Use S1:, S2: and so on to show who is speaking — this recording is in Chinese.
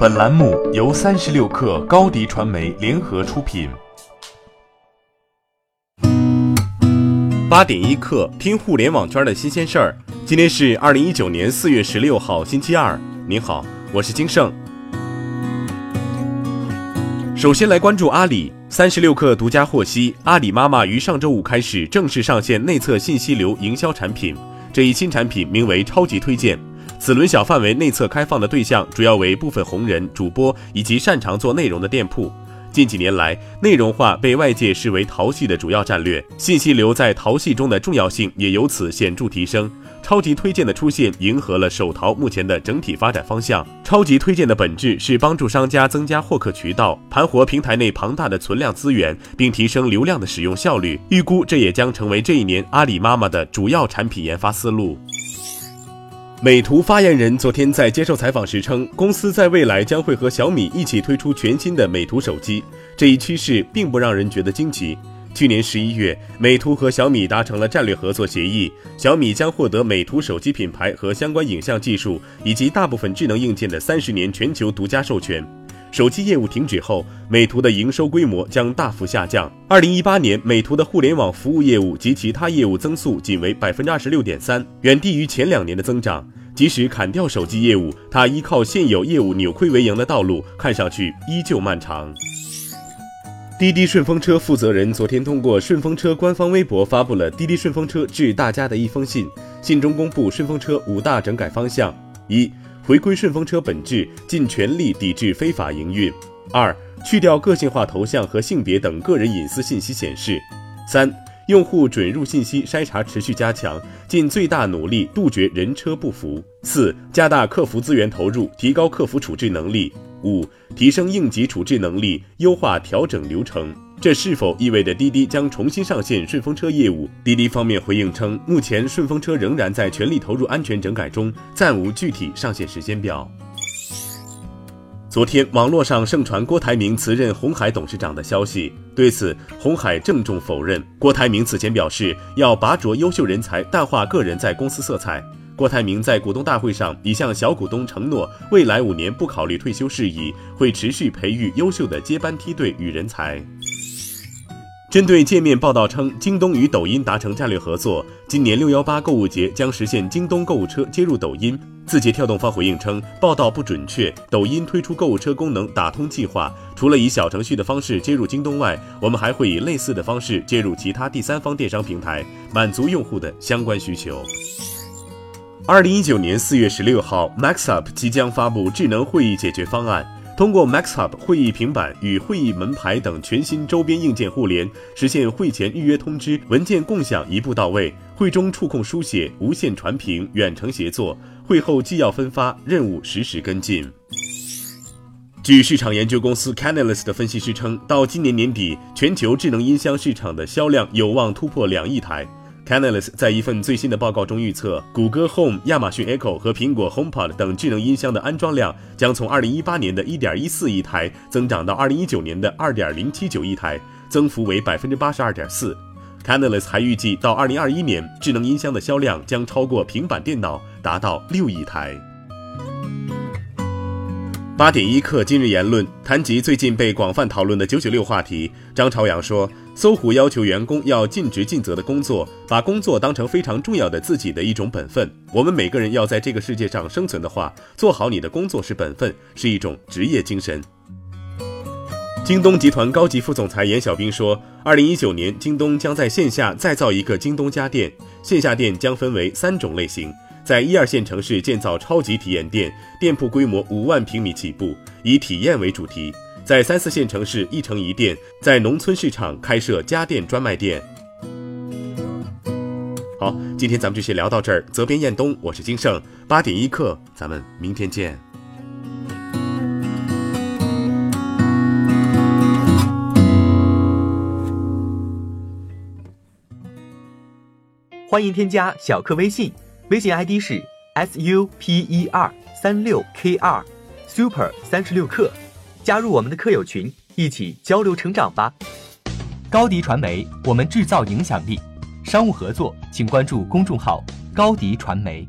S1: 本栏目由三十六氪高低传媒联合出品。
S2: 八点一刻，听互联网圈的新鲜事儿。今天是二零一九年四月十六号，星期二。您好，我是金盛。首先来关注阿里。三十六氪独家获悉，阿里妈妈于上周五开始正式上线内测信息流营销产品。这一新产品名为“超级推荐”。此轮小范围内测开放的对象主要为部分红人、主播以及擅长做内容的店铺。近几年来，内容化被外界视为淘系的主要战略，信息流在淘系中的重要性也由此显著提升。超级推荐的出现，迎合了手淘目前的整体发展方向。超级推荐的本质是帮助商家增加获客渠道，盘活平台内庞大的存量资源，并提升流量的使用效率。预估这也将成为这一年阿里妈妈的主要产品研发思路。美图发言人昨天在接受采访时称，公司在未来将会和小米一起推出全新的美图手机。这一趋势并不让人觉得惊奇。去年十一月，美图和小米达成了战略合作协议，小米将获得美图手机品牌和相关影像技术以及大部分智能硬件的三十年全球独家授权。手机业务停止后，美图的营收规模将大幅下降。二零一八年，美图的互联网服务业务及其他业务增速仅为百分之二十六点三，远低于前两年的增长。即使砍掉手机业务，它依靠现有业务扭亏为盈的道路，看上去依旧漫长。滴滴顺风车负责人昨天通过顺风车官方微博发布了滴滴顺风车致大家的一封信，信中公布顺风车五大整改方向：一。回归顺风车本质，尽全力抵制非法营运。二、去掉个性化头像和性别等个人隐私信息显示。三、用户准入信息筛查持续加强，尽最大努力杜绝人车不符。四、加大客服资源投入，提高客服处置能力。五、提升应急处置能力，优化调整流程。这是否意味着滴滴将重新上线顺风车业务？滴滴方面回应称，目前顺风车仍然在全力投入安全整改中，暂无具体上线时间表。昨天，网络上盛传郭台铭辞任红海董事长的消息，对此，红海郑重否认。郭台铭此前表示，要拔擢优秀人才，淡化个人在公司色彩。郭台铭在股东大会上已向小股东承诺，未来五年不考虑退休事宜，会持续培育优秀的接班梯队与人才。针对界面报道称，京东与抖音达成战略合作，今年六幺八购物节将实现京东购物车接入抖音。字节跳动方回应称，报道不准确。抖音推出购物车功能打通计划，除了以小程序的方式接入京东外，我们还会以类似的方式接入其他第三方电商平台，满足用户的相关需求。二零一九年四月十六号，MaxUp 即将发布智能会议解决方案。通过 MaxHub 会议平板与会议门牌等全新周边硬件互联，实现会前预约通知、文件共享一步到位，会中触控书写、无线传屏、远程协作，会后纪要分发，任务实时跟进。据市场研究公司 Canalys 的分析师称，到今年年底，全球智能音箱市场的销量有望突破两亿台。Canalys 在一份最新的报告中预测，谷歌 Home、亚马逊 Echo 和苹果 HomePod 等智能音箱的安装量将从2018年的1.14亿台增长到2019年的2.079亿台，增幅为82.4%。Canalys 还预计，到2021年，智能音箱的销量将超过平板电脑，达到6亿台。八点一刻，今日言论谈及最近被广泛讨论的“九九六”话题。张朝阳说：“搜狐要求员工要尽职尽责的工作，把工作当成非常重要的自己的一种本分。我们每个人要在这个世界上生存的话，做好你的工作是本分，是一种职业精神。”京东集团高级副总裁严小兵说：“二零一九年，京东将在线下再造一个京东家电，线下店将分为三种类型。”在一二线城市建造超级体验店，店铺规模五万平米起步，以体验为主题；在三四线城市一城一店，在农村市场开设家电专卖店。好，今天咱们就先聊到这儿。责编：彦东，我是金盛，八点一刻，咱们明天见。
S3: 欢迎添加小课微信。微信 ID 是 s u p e r 三六 k 二 super 三十六课，加入我们的客友群，一起交流成长吧。高迪传媒，我们制造影响力。商务合作，请关注公众号高迪传媒。